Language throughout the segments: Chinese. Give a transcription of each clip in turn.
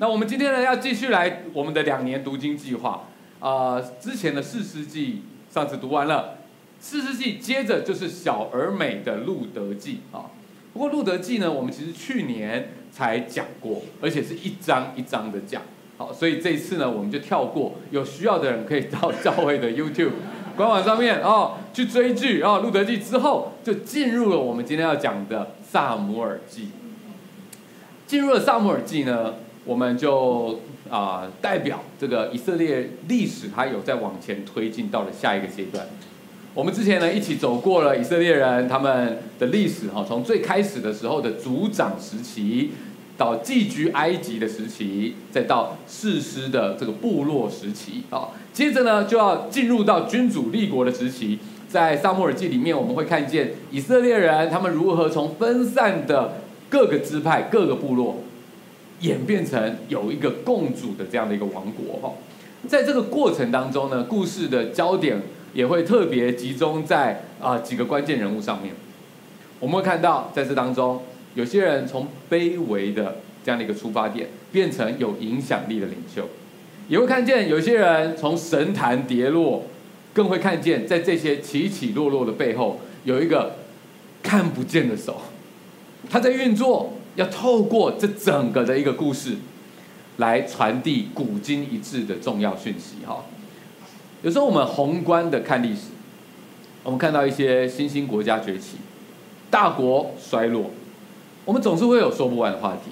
那我们今天呢，要继续来我们的两年读经计划。啊、之前的士师记上次读完了，士师记接着就是小而美的路德记啊。不过路德记呢，我们其实去年才讲过，而且是一章一章的讲。好，所以这一次呢，我们就跳过。有需要的人可以到教会的 YouTube 官网上面哦去追剧啊。路德记之后，就进入了我们今天要讲的撒母耳记。进入了撒母耳记呢，我们就啊、代表这个以色列历史，它有在往前推进到了下一个阶段。我们之前呢一起走过了以色列人他们的历史哈，从最开始的时候的族长时期，到寄居埃及的时期，再到士师的这个部落时期啊，接着呢就要进入到君主立国的时期。在撒母耳记里面，我们会看见以色列人他们如何从分散的各个支派、各个部落。演变成有一个共主的这样的一个王国哈，在这个过程当中呢，故事的焦点也会特别集中在啊几个关键人物上面。我们会看到在这当中，有些人从卑微的这样的一个出发点，变成有影响力的领袖；也会看见有些人从神坛跌落，更会看见在这些起起落落的背后，有一个看不见的手，他在运作。要透过这整个的一个故事，来传递古今一致的重要讯息哈。有时候我们宏观的看历史，我们看到一些新兴国家崛起，大国衰落，我们总是会有说不完的话题。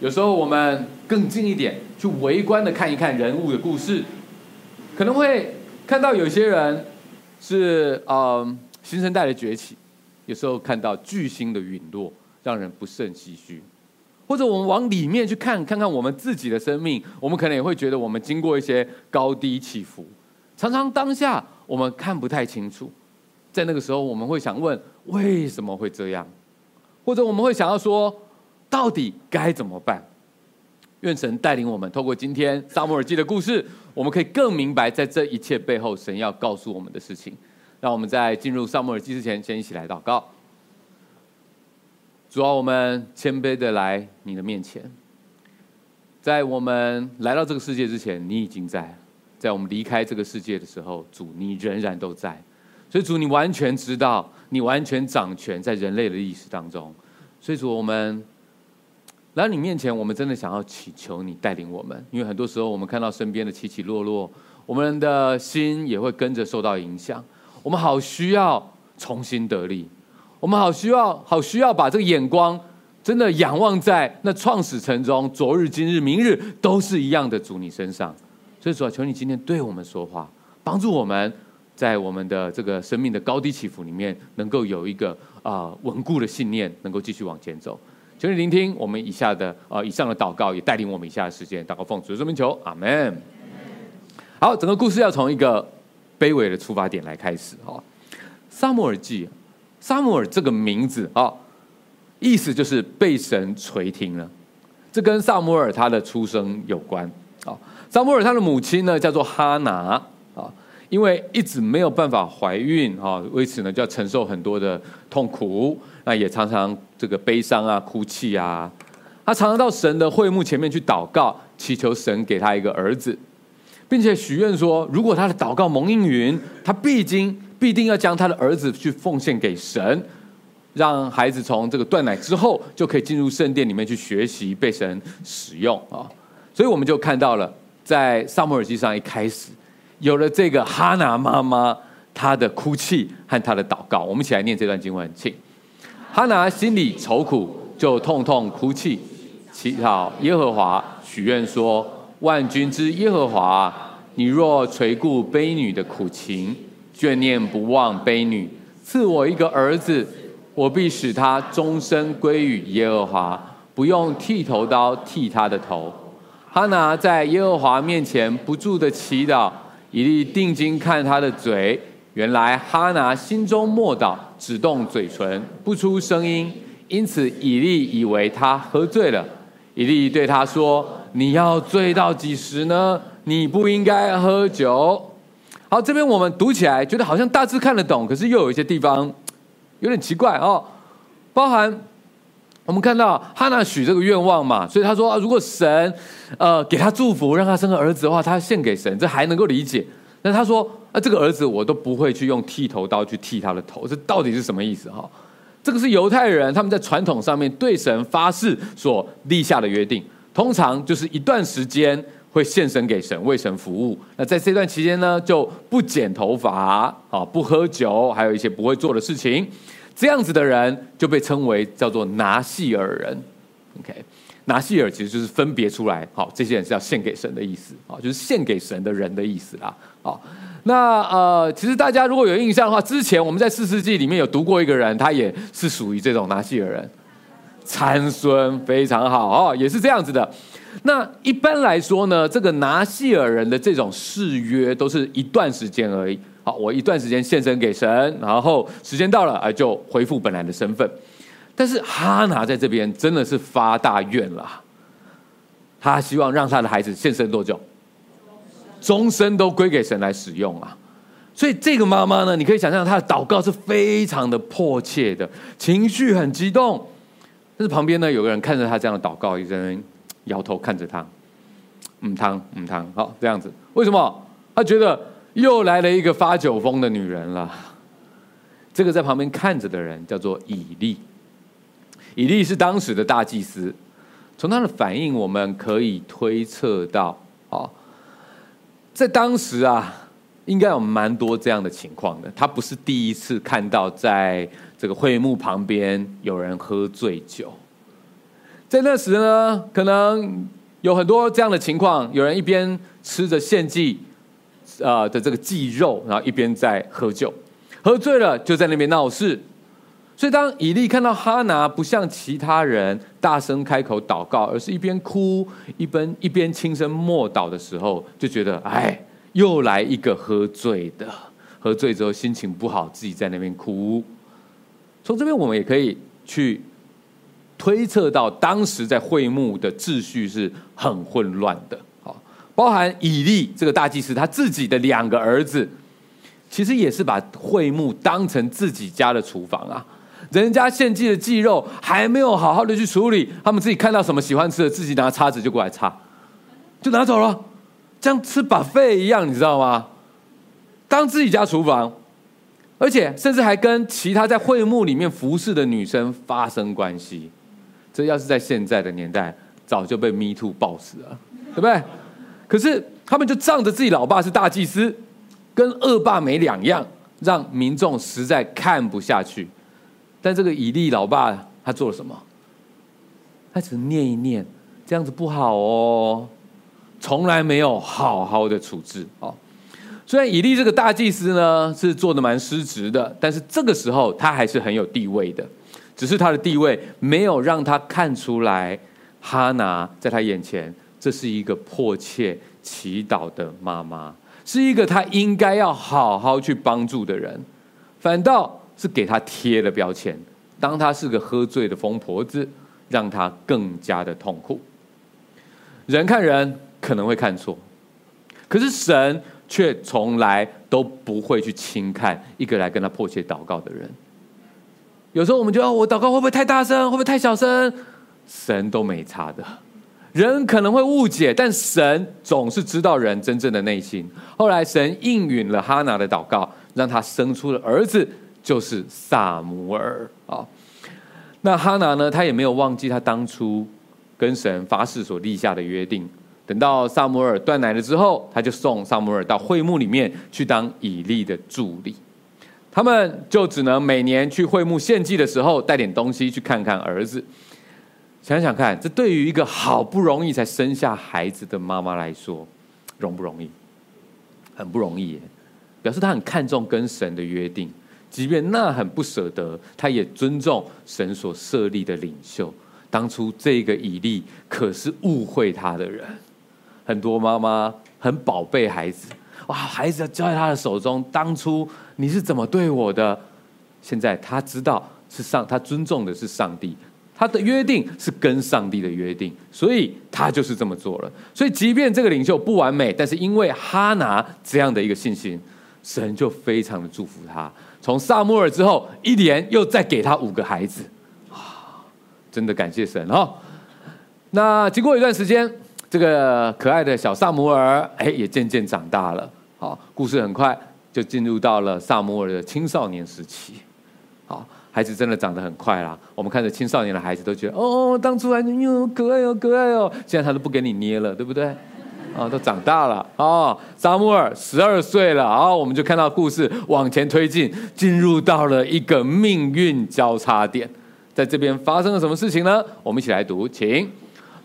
有时候我们更近一点去围观的看一看人物的故事，可能会看到有些人是嗯新生代的崛起，有时候看到巨星的陨落。让人不胜唏嘘，或者我们往里面去看，看看我们自己的生命，我们可能也会觉得我们经过一些高低起伏，常常当下我们看不太清楚，在那个时候我们会想问为什么会这样，或者我们会想要说到底该怎么办？愿神带领我们，透过今天撒母耳记的故事，我们可以更明白在这一切背后神要告诉我们的事情。让我们在进入撒母耳记之前，先一起来祷告。主啊，我们谦卑的来你的面前，在我们来到这个世界之前，你已经在；在我们离开这个世界的时候，主你仍然都在。所以主，你完全知道，你完全掌权在人类的历史当中。所以主，我们来你面前，我们真的想要祈求你带领我们，因为很多时候我们看到身边的起起落落，我们的心也会跟着受到影响。我们好需要重新得力。我们好需要，好需要把这个眼光真的仰望在那创始成中，昨日、今日、明日都是一样的主你身上。所以主啊，求你今天对我们说话，帮助我们在我们的这个生命的高低起伏里面，能够有一个啊、呃、稳固的信念，能够继续往前走。求你聆听我们以下的啊、以上的祷告，也带领我们以下的时间祷告奉主圣名求，阿门。好，整个故事要从一个卑微的出发点来开始哈，撒母耳记。撒母耳这个名字啊，意思就是被神垂听了。这跟撒母耳他的出生有关啊。撒母耳他的母亲呢叫做哈拿啊，因为一直没有办法怀孕啊，为此呢就要承受很多的痛苦，那也常常这个悲伤啊、哭泣啊。他常常到神的会幕前面去祷告，祈求神给他一个儿子，并且许愿说，如果他的祷告蒙应允，他必经。必定要将他的儿子去奉献给神，让孩子从这个断奶之后就可以进入圣殿里面去学习，被神使用啊！所以我们就看到了，在撒母耳记上一开始有了这个哈拿妈妈她的哭泣和她的祷告。我们一起来念这段经文，请哈拿心里愁苦，就痛痛哭泣，祈祷耶和华，许愿说：万军之耶和华，你若垂顾婢女的苦情。眷念不忘婢女，赐我一个儿子，我必使他终身归于耶和华，不用剃头刀剃他的头。哈拿在耶和华面前不住的祈祷，以利定睛看他的嘴，原来哈拿心中默祷，只动嘴唇，不出声音，因此以利以为他喝醉了。以利对他说：“你要醉到几时呢？你不应该喝酒。”好，这边我们读起来觉得好像大致看得懂，可是又有一些地方有点奇怪哦。包含我们看到哈拿许这个愿望嘛，所以他说啊，如果神呃给他祝福，让他生个儿子的话，他献给神，这还能够理解。但他说，啊，这个儿子我都不会去用剃头刀去剃他的头，这到底是什么意思哈？这个是犹太人他们在传统上面对神发誓所立下的约定，通常就是一段时间会献身给神，为神服务。那在这段期间呢，就不剪头发啊，不喝酒，还有一些不会做的事情。这样子的人就被称为叫做拿细耳人。OK，拿细耳其实就是分别出来，好，这些人是要献给神的意思，啊，就是献给神的人的意思啦，好。那呃，其实大家如果有印象的话，之前我们在四世纪里面有读过一个人，他也是属于这种拿细耳人，参孙非常好哦，也是这样子的。那一般来说呢，这个拿细耳人的这种誓约都是一段时间而已。好，我一段时间献身给神，然后时间到了啊，就恢复本来的身份。但是哈拿在这边真的是发大愿了，他希望让他的孩子献身多久？终身都归给神来使用啊！所以这个妈妈呢，你可以想象她的祷告是非常的迫切的，情绪很激动。但是旁边呢，有个人看着她这样的祷告，一个人摇头看着她，嗯，汤嗯汤，好这样子。为什么？他觉得又来了一个发酒疯的女人了。这个在旁边看着的人叫做以利，以利是当时的大祭司。从他的反应，我们可以推测到，啊。在当时啊，应该有蛮多这样的情况的。他不是第一次看到在这个会幕旁边有人喝醉酒。在那时呢，可能有很多这样的情况：有人一边吃着献祭啊的这个祭肉，然后一边在喝酒，喝醉了就在那边闹事。所以，当以利看到哈拿不像其他人大声开口祷告，而是一边哭一边一边轻声默祷的时候，就觉得哎，又来一个喝醉的，喝醉之后心情不好，自己在那边哭。从这边我们也可以去推测到，当时在会幕的秩序是很混乱的。好，包含以利这个大祭司他自己的两个儿子，其实也是把会幕当成自己家的厨房啊。人家献祭的祭肉还没有好好的去处理，他们自己看到什么喜欢吃的，自己拿叉子就过来叉，就拿走了，像吃 buffet 一样，你知道吗？当自己家厨房，而且甚至还跟其他在会幕里面服侍的女生发生关系，这要是在现在的年代，早就被 Me Too 爆死了，对不对？可是他们就仗着自己老爸是大祭司，跟恶霸没两样，让民众实在看不下去。但这个以利老爸他做了什么？他只念一念，这样子不好哦，从来没有好好的处置哦。虽然以利这个大祭司呢是做的蛮失职的，但是这个时候他还是很有地位的，只是他的地位没有让他看出来哈拿在他眼前，这是一个迫切祈祷的妈妈，是一个他应该要好好去帮助的人，反倒。是给他贴了标签，当他是个喝醉的疯婆子，让他更加的痛苦。人看人可能会看错，可是神却从来都不会去轻看一个来跟他迫切祷告的人。有时候我们觉得我祷告会不会太大声，会不会太小声？神都没差的。人可能会误解，但神总是知道人真正的内心。后来神应允了哈拿的祷告，让他生出了儿子。就是撒母耳啊，那哈拿呢？他也没有忘记他当初跟神发誓所立下的约定。等到撒母耳断奶了之后，他就送撒母耳到会幕里面去当以利的助理。他们就只能每年去会幕献祭的时候带点东西去看看儿子。想想看，这对于一个好不容易才生下孩子的妈妈来说，容不容易？很不容易耶，表示他很看重跟神的约定。即便那很不舍得，他也尊重神所设立的领袖。当初这个以利可是误会他的人。很多妈妈很宝贝孩子，哇，孩子要交在他的手中。当初你是怎么对我的？现在他知道是上，他尊重的是上帝，他的约定是跟上帝的约定，所以他就是这么做了。所以，即便这个领袖不完美，但是因为哈拿这样的一个信心，神就非常的祝福他。从撒母耳之后，一连又再给他五个孩子，啊，真的感谢神哈。那经过一段时间，这个可爱的小撒摩尔，哎，也渐渐长大了。好，故事很快就进入到了撒摩尔的青少年时期。好，孩子真的长得很快啦。我们看着青少年的孩子都觉得，哦，当初还哟可爱哦，可爱哦，现在他都不给你捏了，对不对？啊，都长大了啊！撒摩尔十二岁了啊，我们就看到故事往前推进，进入到了一个命运交叉点。在这边发生了什么事情呢？我们一起来读，请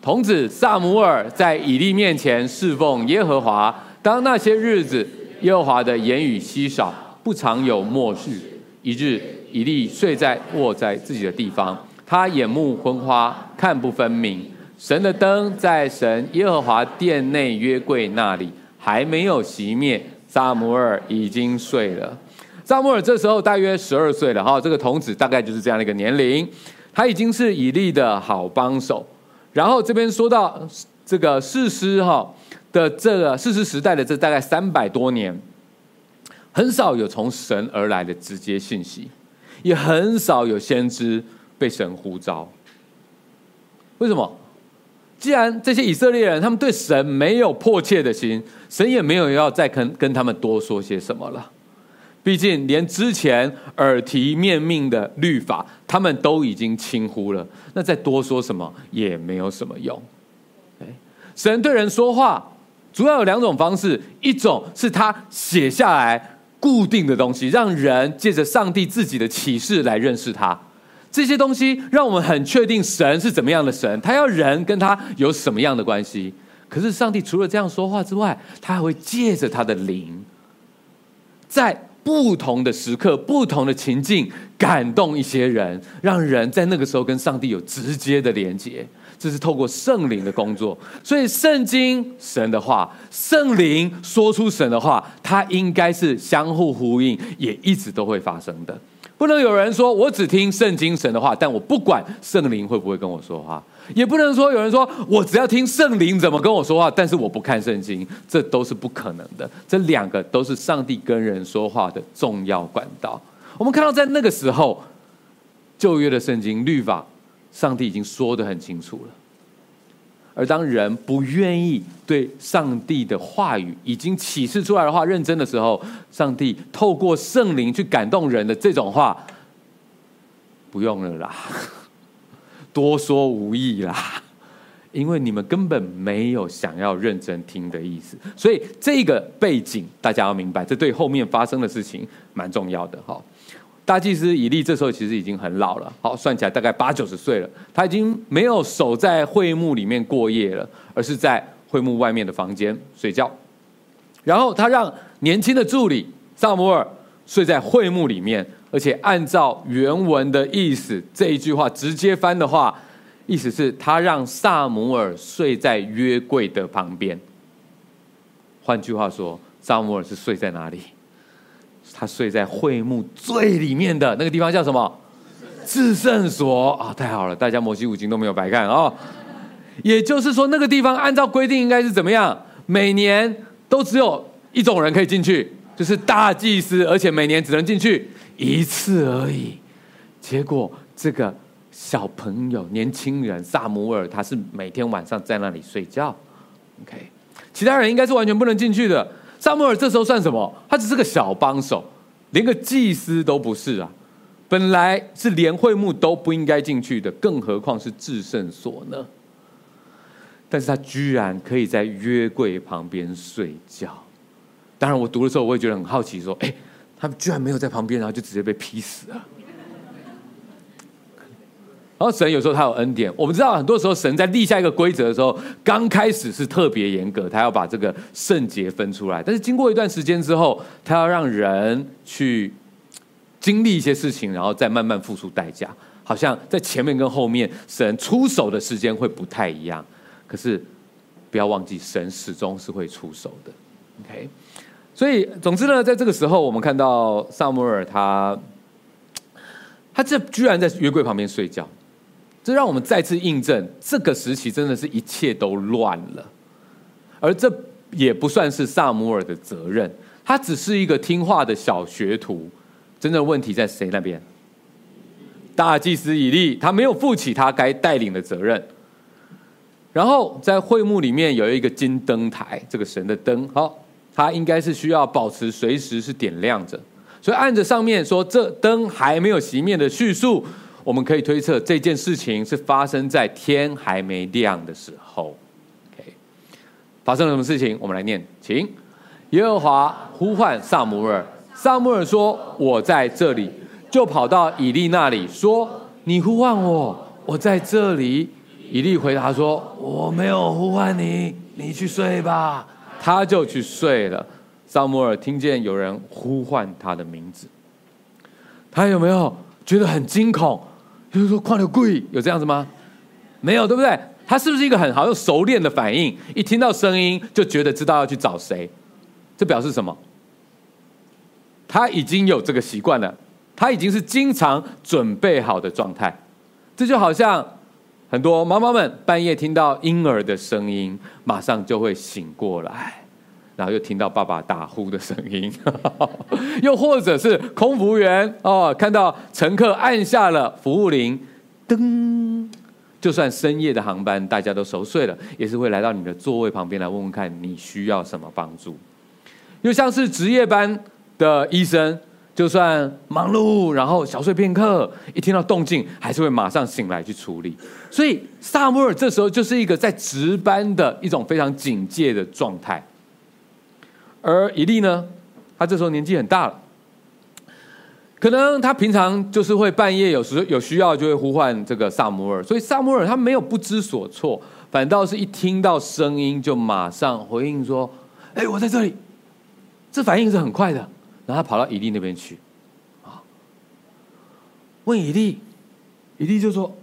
童子撒摩尔在以利面前侍奉耶和华。当那些日子，耶和华的言语稀少，不常有默示。一日，以利睡在卧在自己的地方，他眼目昏花，看不分明。神的灯在神耶和华殿内约柜那里还没有熄灭，撒母耳已经睡了。撒母耳这时候大约十二岁了哈，这个童子大概就是这样的一个年龄，他已经是以利的好帮手。然后这边说到这个士师哈的这个四十时代的这大概三百多年，很少有从神而来的直接信息，也很少有先知被神呼召。为什么？既然这些以色列人他们对神没有迫切的心，神也没有要再跟跟他们多说些什么了。毕竟连之前耳提面命的律法，他们都已经轻忽了，那再多说什么也没有什么用。神对人说话主要有两种方式，一种是他写下来固定的东西，让人借着上帝自己的启示来认识他。这些东西让我们很确定神是怎么样的神，他要人跟他有什么样的关系。可是上帝除了这样说话之外，他还会借着他的灵，在不同的时刻、不同的情境感动一些人，让人在那个时候跟上帝有直接的连接。这是透过圣灵的工作。所以圣经神的话，圣灵说出神的话，它应该是相互呼应，也一直都会发生的。不能有人说，我只听圣经神的话，但我不管圣灵会不会跟我说话；也不能说有人说我只要听圣灵怎么跟我说话，但是我不看圣经，这都是不可能的。这两个都是上帝跟人说话的重要管道。我们看到，在那个时候，旧约的圣经律法，上帝已经说得很清楚了。而当人不愿意对上帝的话语已经启示出来的话认真的时候，上帝透过圣灵去感动人的这种话，不用了啦，多说无益啦，因为你们根本没有想要认真听的意思。所以这个背景大家要明白，这对后面发生的事情蛮重要的哈。大祭司以利这时候其实已经很老了，好，算起来大概八九十岁了。他已经没有守在会幕里面过夜了，而是在会幕外面的房间睡觉。然后他让年轻的助理撒摩尔睡在会幕里面，而且按照原文的意思，这一句话直接翻的话，意思是他让撒摩尔睡在约柜的旁边。换句话说，撒摩尔是睡在哪里？他睡在会幕最里面的那个地方叫什么？至圣所啊！太好了，大家摩西五经都没有白看啊！也就是说，那个地方按照规定应该是怎么样？每年都只有一种人可以进去，就是大祭司，而且每年只能进去一次而已。结果这个小朋友、年轻人撒母耳，他是每天晚上在那里睡觉。OK，其他人应该是完全不能进去的。撒母耳这时候算什么？他只是个小帮手，连个祭司都不是啊！本来是连会幕都不应该进去的，更何况是至圣所呢？但是他居然可以在约柜旁边睡觉。当然，我读的时候我也觉得很好奇，说：“哎，他居然没有在旁边，然后就直接被劈死了。”然后神有时候他有恩典，我们知道很多时候神在立下一个规则的时候，刚开始是特别严格，他要把这个圣洁分出来。但是经过一段时间之后，他要让人去经历一些事情，然后再慢慢付出代价。好像在前面跟后面，神出手的时间会不太一样。可是不要忘记，神始终是会出手的。OK，所以总之呢，在这个时候，我们看到撒母耳他他这居然在约柜旁边睡觉。这让我们再次印证，这个时期真的是一切都乱了，而这也不算是撒母耳的责任，他只是一个听话的小学徒。真正问题在谁那边？大祭司以利，他没有负起他该带领的责任。然后在会幕里面有一个金灯台，这个神的灯，好，它应该是需要保持随时是点亮着。所以按着上面说，这灯还没有熄灭的叙述，我们可以推测这件事情是发生在天还没亮的时候。OK，发生了什么事情？我们来念，请。耶和华呼唤撒母耳，撒母耳说：“我在这里。”就跑到以利那里说：“你呼唤我，我在这里。”以利回答说：“我没有呼唤你，你去睡吧。”他就去睡了。撒母耳听见有人呼唤他的名字，他有没有觉得很惊恐？就是说，快点跪，有这样子吗？没有，对不对？他是不是一个很好又熟练的反应？一听到声音就觉得知道要去找谁，这表示什么？他已经有这个习惯了，他已经是经常准备好的状态。这就好像很多妈妈们半夜听到婴儿的声音，马上就会醒过来。然后又听到爸爸打呼的声音，又或者是空服务员哦，看到乘客按下了服务铃，噔，就算深夜的航班大家都熟睡了，也是会来到你的座位旁边来问问看你需要什么帮助。又像是值夜班的医生，就算忙碌，然后小睡片刻，一听到动静还是会马上醒来去处理。所以撒摩尔这时候就是一个在值班的一种非常警戒的状态。而以利呢，他这时候年纪很大了，可能他平常就是会半夜有时有需要就会呼唤这个撒摩尔，所以撒摩尔他没有不知所措，反倒是一听到声音就马上回应说：“哎，我在这里。”这反应是很快的，然后他跑到以利那边去，啊，问以利，以利就说：“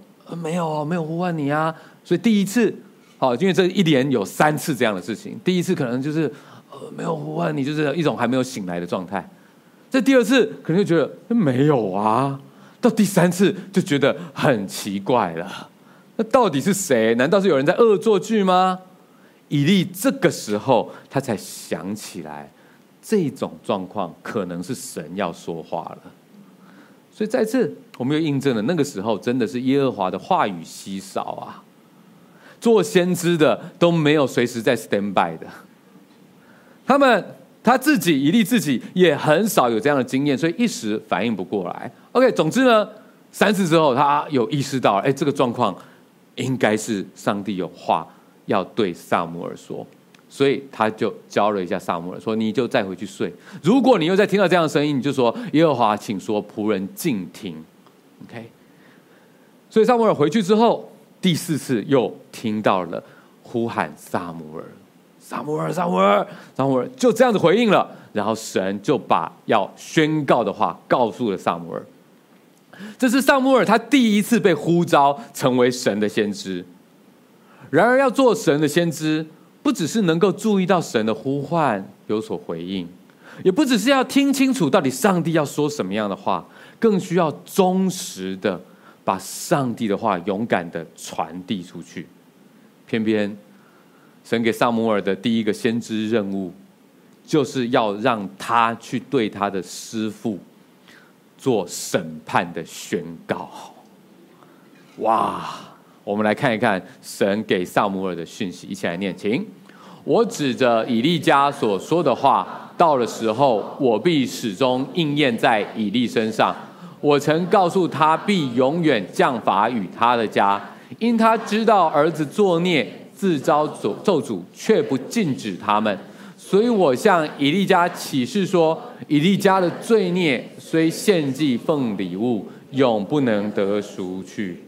没有，没有呼唤你啊。”所以第一次，好，因为这一连有三次这样的事情，第一次可能就是。没有呼唤你，就是一种还没有醒来的状态。这第二次可能就觉得没有啊，到第三次就觉得很奇怪了。那到底是谁？难道是有人在恶作剧吗？以利这个时候他才想起来，这种状况可能是神要说话了。所以再次，我们又印证了那个时候真的是耶和华的话语稀少啊，做先知的都没有随时在 stand by 的。他们他自己以利自己也很少有这样的经验，所以一时反应不过来。OK，总之呢，三次之后他有意识到，哎，这个状况应该是上帝有话要对撒母耳说，所以他就教了一下撒母耳，说：“你就再回去睡。如果你又再听到这样的声音，你就说耶和华，请说仆人静听。”OK，所以撒母尔回去之后，第四次又听到了呼喊撒母耳。撒母耳，撒母耳，撒母耳就这样子回应了，然后神就把要宣告的话告诉了撒母耳。这是撒母耳他第一次被呼召成为神的先知。然而，要做神的先知，不只是能够注意到神的呼唤有所回应，也不只是要听清楚到底上帝要说什么样的话，更需要忠实的把上帝的话勇敢的传递出去。偏偏。神给撒母耳的第一个先知任务，就是要让他去对他的师父做审判的宣告。哇！我们来看一看神给撒母耳的讯息，一起来念，请。我指着以利家所说的话，到了时候，我必始终应验在以利身上。我曾告诉他，必永远降罚与他的家，因他知道儿子作孽。自招咒咒诅，却不禁止他们，所以我向以利家起誓说：以利家的罪孽虽献祭奉礼物，永不能得赎去。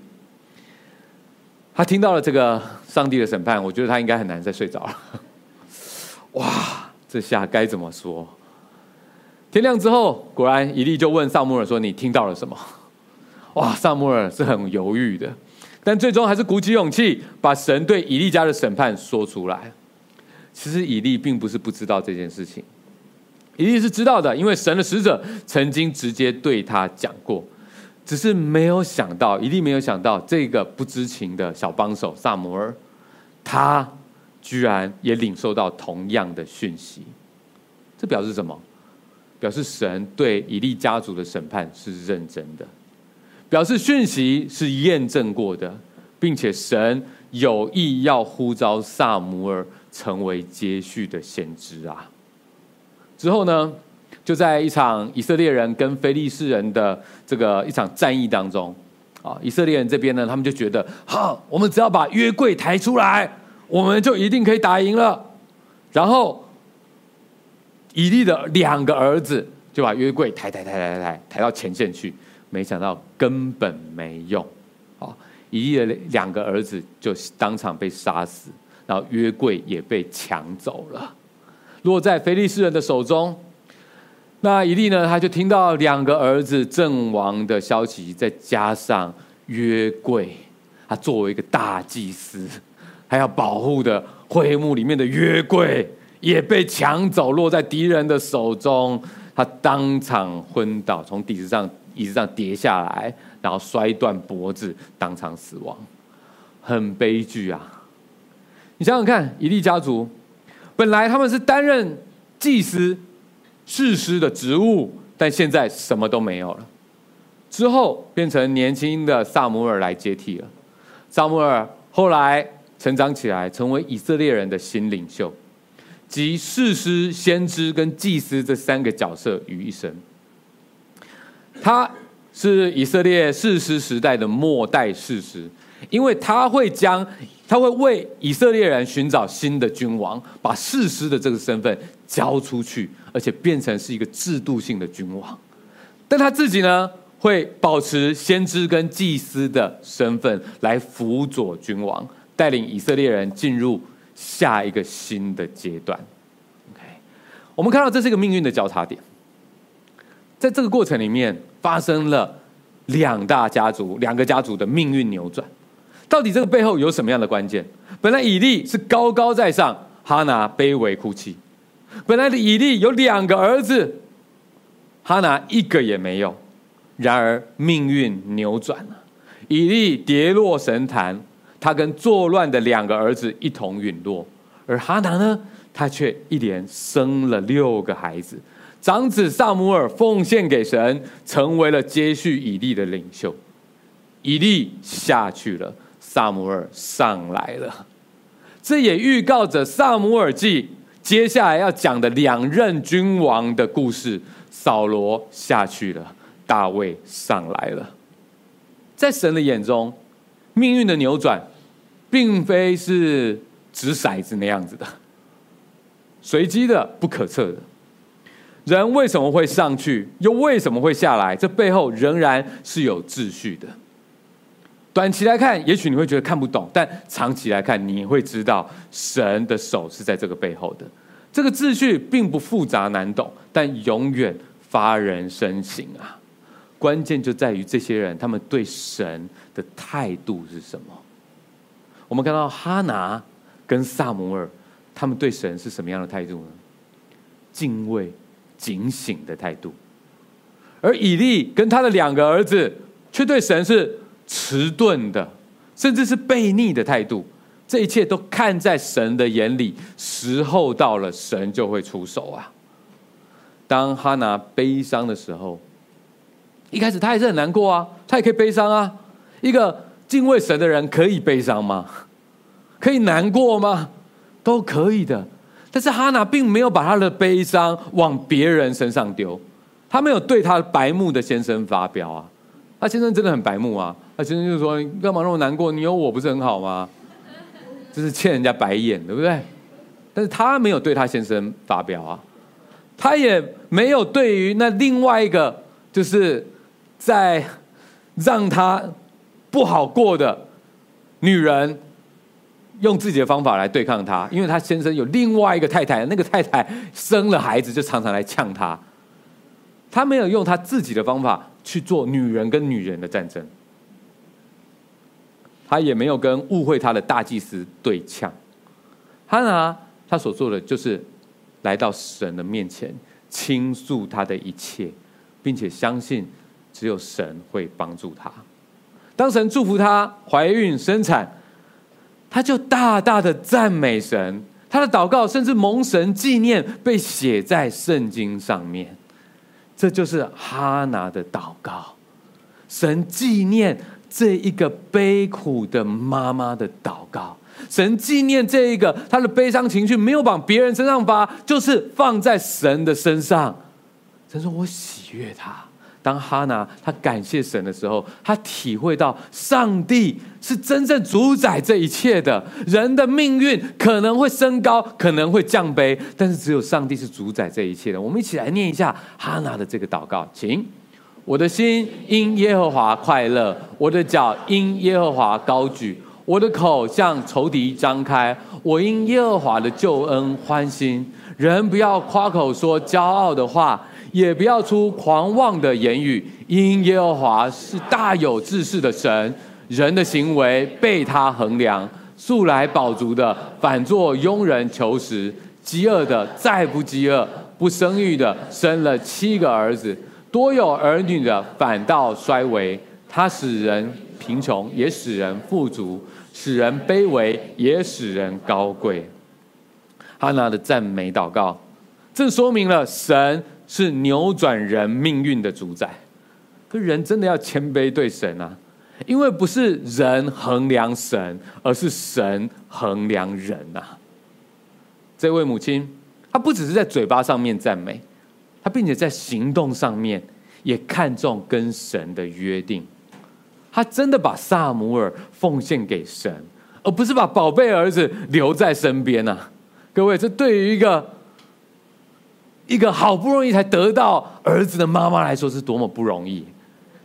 他听到了这个上帝的审判，我觉得他应该很难再睡着了。哇，这下该怎么说？天亮之后，果然以利就问撒母耳说：“你听到了什么？”哇，撒母耳是很犹豫的。但最终还是鼓起勇气，把神对以利家的审判说出来。其实以利并不是不知道这件事情，以利是知道的，因为神的使者曾经直接对他讲过，只是没有想到，以利没有想到这个不知情的小帮手撒摩尔，他居然也领受到同样的讯息。这表示什么？表示神对以利家族的审判是认真的。表示讯息是验证过的，并且神有意要呼召撒母耳成为接续的先知啊。之后呢，就在一场以色列人跟非利士人的这个一场战役当中，啊，以色列人这边呢，他们就觉得，好，我们只要把约柜抬出来，我们就一定可以打赢了。然后，以利的两个儿子就把约柜抬抬抬抬抬抬抬到前线去，没想到根本没用，啊，以利的两个儿子就当场被杀死，然后约柜也被抢走了。落在非利士人的手中，那以利呢？他就听到两个儿子阵亡的消息，再加上约柜，他作为一个大祭司，还要保护的会幕里面的约柜也被抢走，落在敌人的手中，他当场昏倒，从椅子上椅子上跌下来，然后摔断脖子，当场死亡，很悲剧啊！你想想看，以利家族。本来他们是担任祭司、士师的职务，但现在什么都没有了。之后变成年轻的撒母耳来接替了。撒母耳后来成长起来，成为以色列人的新领袖，集士师、先知跟祭司这三个角色于一身。他是以色列士师时代的末代士师，因为他会将。他会为以色列人寻找新的君王，把士师的这个身份交出去，而且变成是一个制度性的君王。但他自己呢，会保持先知跟祭司的身份，来辅佐君王，带领以色列人进入下一个新的阶段。OK，我们看到这是一个命运的交叉点，在这个过程里面发生了两大家族、两个家族的命运扭转。到底这个背后有什么样的关键？本来以利是高高在上，哈拿卑微哭泣。本来的以利有两个儿子，哈拿一个也没有。然而命运扭转了，以利跌落神坛，他跟作乱的两个儿子一同陨落。而哈拿呢，他却一连生了六个孩子。长子撒母耳奉献给神，成为了接续以利的领袖。以利下去了。撒母耳上来了，这也预告着撒母耳记接下来要讲的两任君王的故事。扫罗下去了，大卫上来了。在神的眼中，命运的扭转，并非是掷骰子那样子的，随机的、不可测的。人为什么会上去，又为什么会下来？这背后仍然是有秩序的。短期来看，也许你会觉得看不懂，但长期来看，你会知道神的手是在这个背后的。这个秩序并不复杂难懂，但永远发人深省啊！关键就在于这些人他们对神的态度是什么。我们看到哈拿跟撒母耳，他们对神是什么样的态度呢？敬畏、警醒的态度。而以利跟他的两个儿子，却对神是。迟钝的，甚至是悖逆的态度，这一切都看在神的眼里。时候到了，神就会出手啊！当哈拿悲伤的时候，一开始他还是很难过啊，他也可以悲伤啊。一个敬畏神的人可以悲伤吗？可以难过吗？都可以的。但是哈拿并没有把他的悲伤往别人身上丢，他没有对他白目的先生发飙啊。他先生真的很白目啊！他先生就说：“你干嘛那么难过？你有我不是很好吗？”这是欠人家白眼，对不对？但是他没有对他先生发飙啊，他也没有对于那另外一个，就是在让他不好过的女人，用自己的方法来对抗他，因为他先生有另外一个太太，那个太太生了孩子就常常来呛他，他没有用他自己的方法。去做女人跟女人的战争，他也没有跟误会他的大祭司对呛。他呢他所做的就是来到神的面前倾诉他的一切，并且相信只有神会帮助他。当神祝福他怀孕生产，他就大大的赞美神。他的祷告甚至蒙神纪念，被写在圣经上面。这就是哈拿的祷告，神纪念这一个悲苦的妈妈的祷告，神纪念这一个她的悲伤情绪没有往别人身上发，就是放在神的身上。神说：“我喜悦他。”当哈拿他感谢神的时候，他体会到上帝是真正主宰这一切的。人的命运可能会升高，可能会降卑，但是只有上帝是主宰这一切的。我们一起来念一下哈拿的这个祷告，请。我的心因耶和华快乐，我的脚因耶和华高举，我的口向仇敌张开，我因耶和华的救恩欢心。人不要夸口说骄傲的话。也不要出狂妄的言语，因耶和华是大有志士的神，人的行为被他衡量。素来饱足的，反作佣人求食；饥饿的，再不饥饿；不生育的，生了七个儿子；多有儿女的，反倒衰微。他使人贫穷，也使人富足；使人卑微，也使人高贵。哈拿的赞美祷告，这说明了神。是扭转人命运的主宰，可人真的要谦卑对神啊，因为不是人衡量神，而是神衡量人呐。这位母亲，她不只是在嘴巴上面赞美，她并且在行动上面也看重跟神的约定，她真的把撒母耳奉献给神，而不是把宝贝儿子留在身边呐。各位，这对于一个。一个好不容易才得到儿子的妈妈来说，是多么不容易。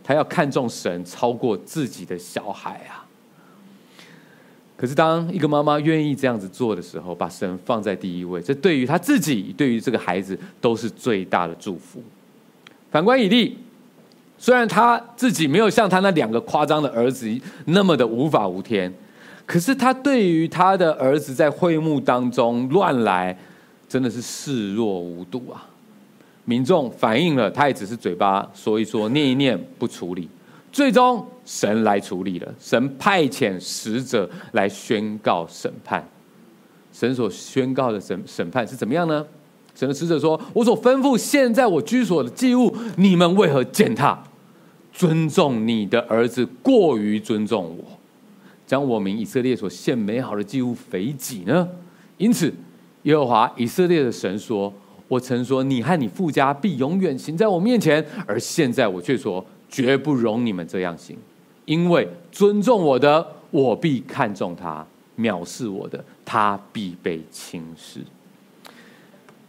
她要看重神超过自己的小孩啊！可是，当一个妈妈愿意这样子做的时候，把神放在第一位，这对于她自己，对于这个孩子，都是最大的祝福。反观以利，虽然他自己没有像他那两个夸张的儿子那么的无法无天，可是他对于他的儿子在会幕当中乱来。真的是视若无睹啊！民众反映了，他也只是嘴巴说一说、念一念，不处理。最终，神来处理了，神派遣使者来宣告审判。神所宣告的审审判是怎么样呢？神的使者说：“我所吩咐现在我居所的祭物，你们为何践踏？尊重你的儿子过于尊重我，将我民以色列所献美好的祭物肥己呢？因此。”耶和华以色列的神说：“我曾说你和你父家必永远行在我面前，而现在我却说绝不容你们这样行，因为尊重我的，我必看重他；藐视我的，他必被轻视。”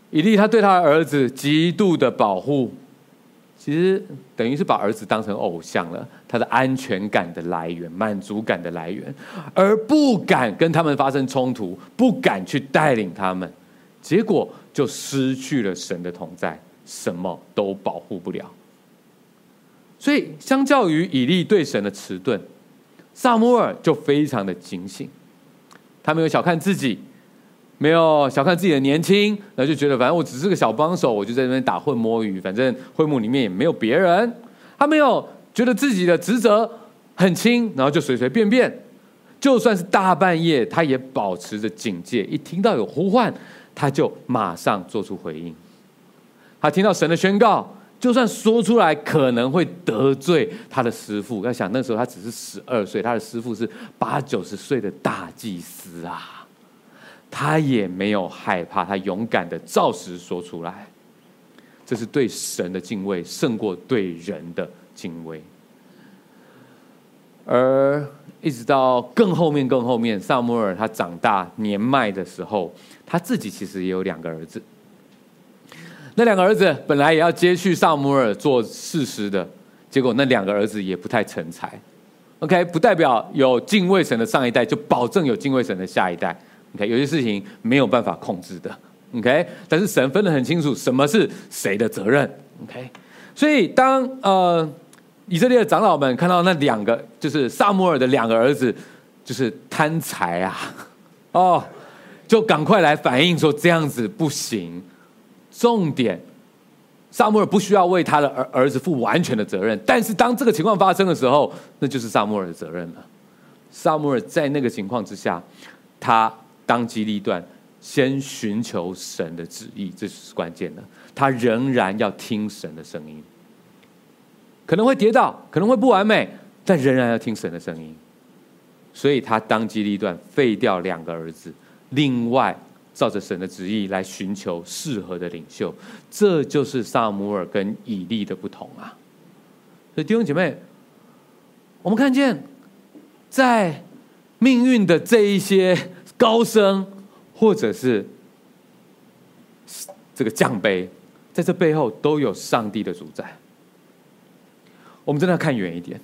以利他对他的儿子极度的保护。其实等于是把儿子当成偶像了，他的安全感的来源、满足感的来源，而不敢跟他们发生冲突，不敢去带领他们，结果就失去了神的同在，什么都保护不了。所以，相较于以利对神的迟钝，撒母耳就非常的警醒，他没有小看自己。没有小看自己的年轻，然后就觉得反正我只是个小帮手，我就在那边打混摸鱼，反正会幕里面也没有别人。他没有觉得自己的职责很轻，然后就随随便便。就算是大半夜，他也保持着警戒。一听到有呼唤，他就马上做出回应。他听到神的宣告，就算说出来可能会得罪他的师父。要想那时候他只是十二岁，他的师父是八九十岁的大祭司啊。他也没有害怕，他勇敢的照实说出来，这是对神的敬畏胜过对人的敬畏。而一直到更后面、更后面，撒母耳他长大年迈的时候，他自己其实也有两个儿子。那两个儿子本来也要接续撒母耳做士师的，结果那两个儿子也不太成才。OK，不代表有敬畏神的上一代就保证有敬畏神的下一代。OK，有些事情没有办法控制的。OK，但是神分得很清楚，什么是谁的责任。OK，所以当呃以色列的长老们看到那两个就是撒母耳的两个儿子就是贪财啊，哦，就赶快来反映说这样子不行。重点，撒母耳不需要为他的儿儿子负完全的责任，但是当这个情况发生的时候，那就是撒母耳的责任了。撒母耳在那个情况之下，他。当机立断，先寻求神的旨意，这是关键的。他仍然要听神的声音。可能会跌倒，可能会不完美，但仍然要听神的声音。所以他当机立断废掉两个儿子，另外照着神的旨意来寻求适合的领袖。这就是撒母耳跟以利的不同啊！所以弟兄姐妹，我们看见在命运的这一些高升，或者是这个降卑，在这背后都有上帝的主宰。我们真的要看远一点，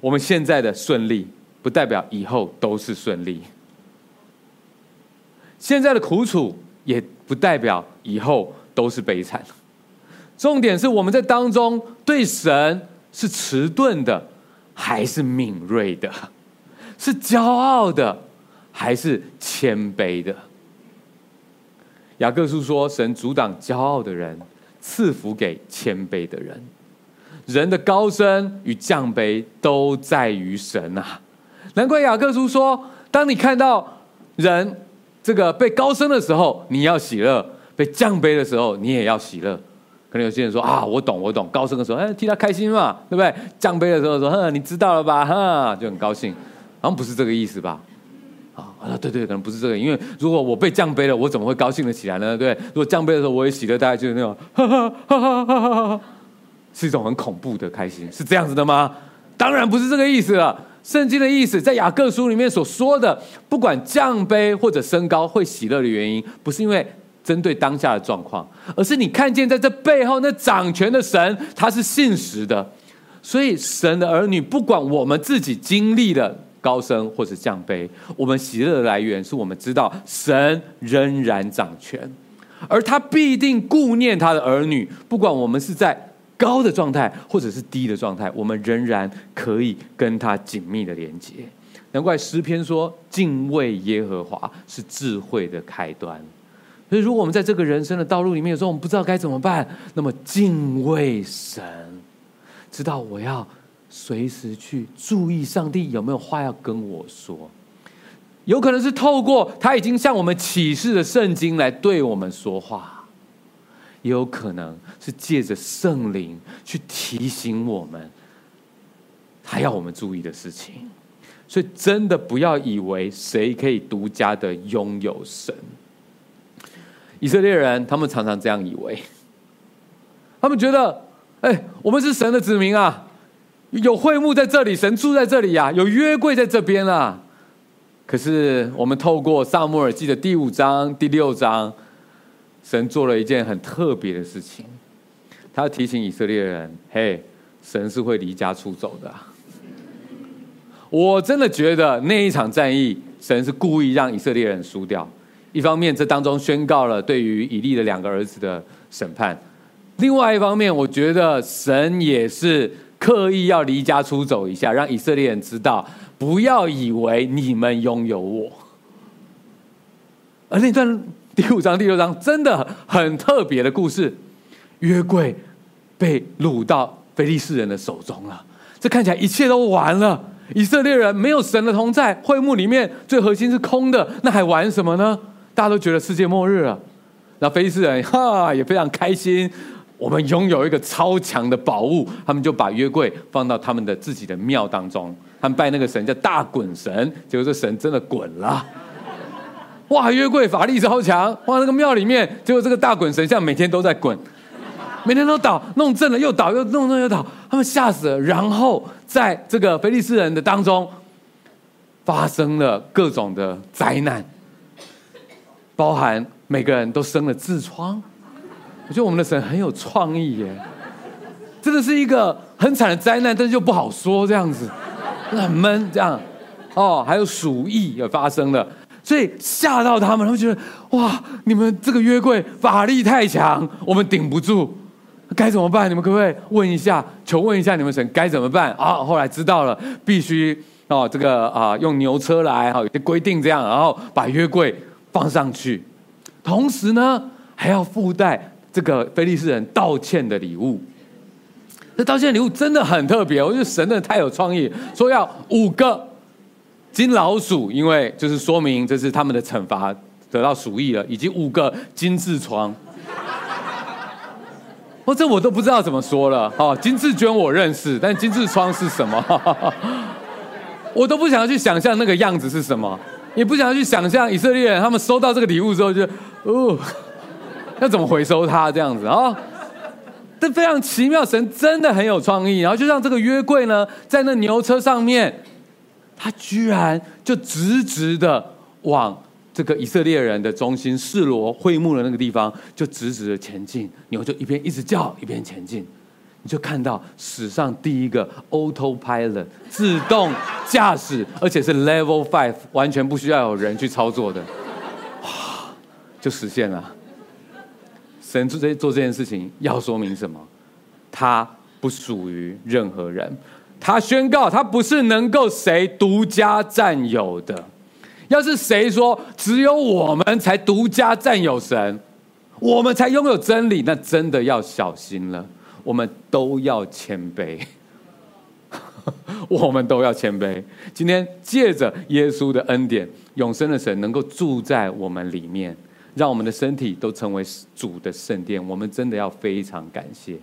我们现在的顺利。不代表以后都是顺利，现在的苦楚也不代表以后都是悲惨。重点是我们在当中对神是迟钝的，还是敏锐的？是骄傲的，还是谦卑的？雅各书说：“神阻挡骄傲的人，赐福给谦卑的人。人的高升与降卑都在于神啊。”难怪雅各书说：“当你看到人这个被高升的时候，你要喜乐；被降卑的时候，你也要喜乐。”可能有些人说：“啊，我懂，我懂。高升的时候，哎，替他开心嘛，对不对？降卑的时候说，哼，你知道了吧？哼，就很高兴。好像不是这个意思吧？啊，对对，可能不是这个。因为如果我被降卑了，我怎么会高兴得起来呢？对，如果降卑的时候我也喜乐，大概就是那种，哈哈哈哈哈哈哈，是一种很恐怖的开心，是这样子的吗？当然不是这个意思了。”圣经的意思，在雅各书里面所说的，不管降卑或者升高，会喜乐的原因，不是因为针对当下的状况，而是你看见在这背后那掌权的神，他是信实的。所以，神的儿女，不管我们自己经历的高升或者降卑，我们喜乐的来源，是我们知道神仍然掌权，而他必定顾念他的儿女，不管我们是在。高的状态，或者是低的状态，我们仍然可以跟他紧密的连接。难怪诗篇说：“敬畏耶和华是智慧的开端。”所以，如果我们在这个人生的道路里面，有时候我们不知道该怎么办，那么敬畏神，知道我要随时去注意上帝有没有话要跟我说。有可能是透过他已经向我们启示的圣经来对我们说话。也有可能是借着圣灵去提醒我们，他要我们注意的事情。所以，真的不要以为谁可以独家的拥有神。以色列人他们常常这样以为，他们觉得，哎，我们是神的子民啊，有会幕在这里，神住在这里呀，有约柜在这边啊。可是，我们透过撒母耳记的第五章、第六章。神做了一件很特别的事情，他提醒以色列人：“嘿，神是会离家出走的。”我真的觉得那一场战役，神是故意让以色列人输掉。一方面，这当中宣告了对于以利的两个儿子的审判；另外一方面，我觉得神也是刻意要离家出走一下，让以色列人知道，不要以为你们拥有我。而那段。第五章、第六章真的很特别的故事，约柜被掳到非利士人的手中了。这看起来一切都完了。以色列人没有神的同在，会幕里面最核心是空的，那还玩什么呢？大家都觉得世界末日了。那非利士人哈也非常开心，我们拥有一个超强的宝物，他们就把约柜放到他们的自己的庙当中，他们拜那个神叫大滚神，结果这神真的滚了。哇，约柜法力超强！哇，那个庙里面，结果这个大滚神像每天都在滚，每天都倒，弄正了又倒，又弄正又倒，他们吓死了。然后在这个菲利士人的当中，发生了各种的灾难，包含每个人都生了痔疮。我觉得我们的神很有创意耶，真的是一个很惨的灾难，但是又不好说这样子，很闷这样。哦，还有鼠疫也发生了。所以吓到他们，他们觉得哇，你们这个约柜法力太强，我们顶不住，该怎么办？你们可不可以问一下，求问一下你们神该怎么办？啊，后来知道了，必须哦，这个啊，用牛车来，哈，有些规定这样，然后把约柜放上去，同时呢，还要附带这个非利士人道歉的礼物。这道歉礼物真的很特别，我觉得神真的太有创意，说要五个。金老鼠，因为就是说明这是他们的惩罚，得到鼠疫了，以及五个金痔疮。哦，这我都不知道怎么说了。哦，金志娟我认识，但金志窗是什么？我都不想要去想象那个样子是什么，也不想要去想象以色列人他们收到这个礼物之后就，哦，要怎么回收它这样子啊？哦这非常奇妙，神真的很有创意。然后就像这个约柜呢，在那牛车上面，他居然就直直的往这个以色列人的中心示罗会幕的那个地方，就直直的前进。牛就一边一直叫，一边前进。你就看到史上第一个 autopilot 自动驾驶，而且是 level five，完全不需要有人去操作的，哇，就实现了。神做这做这件事情要说明什么？他不属于任何人，他宣告他不是能够谁独家占有的。要是谁说只有我们才独家占有神，我们才拥有真理，那真的要小心了。我们都要谦卑，我们都要谦卑。今天借着耶稣的恩典，永生的神能够住在我们里面。让我们的身体都成为主的圣殿，我们真的要非常感谢。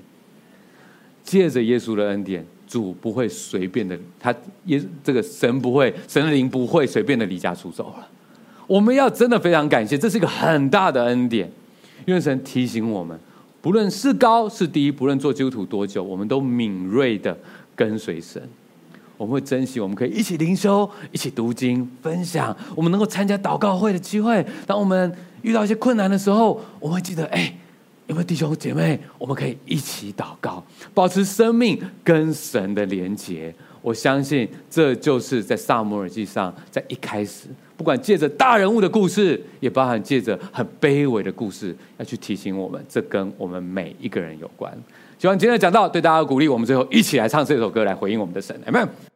借着耶稣的恩典，主不会随便的，他耶这个神不会，神灵不会随便的离家出走了。我们要真的非常感谢，这是一个很大的恩典。因为神提醒我们，不论是高是低，不论做基督徒多久，我们都敏锐的跟随神。我们会珍惜，我们可以一起灵修，一起读经，分享。我们能够参加祷告会的机会。当我们遇到一些困难的时候，我们会记得，哎，有没有弟兄姐妹？我们可以一起祷告，保持生命跟神的连结。我相信，这就是在撒母耳记上，在一开始，不管借着大人物的故事，也包含借着很卑微的故事，要去提醒我们，这跟我们每一个人有关。希望今天的讲道对大家的鼓励。我们最后一起来唱这首歌，来回应我们的神，Amen。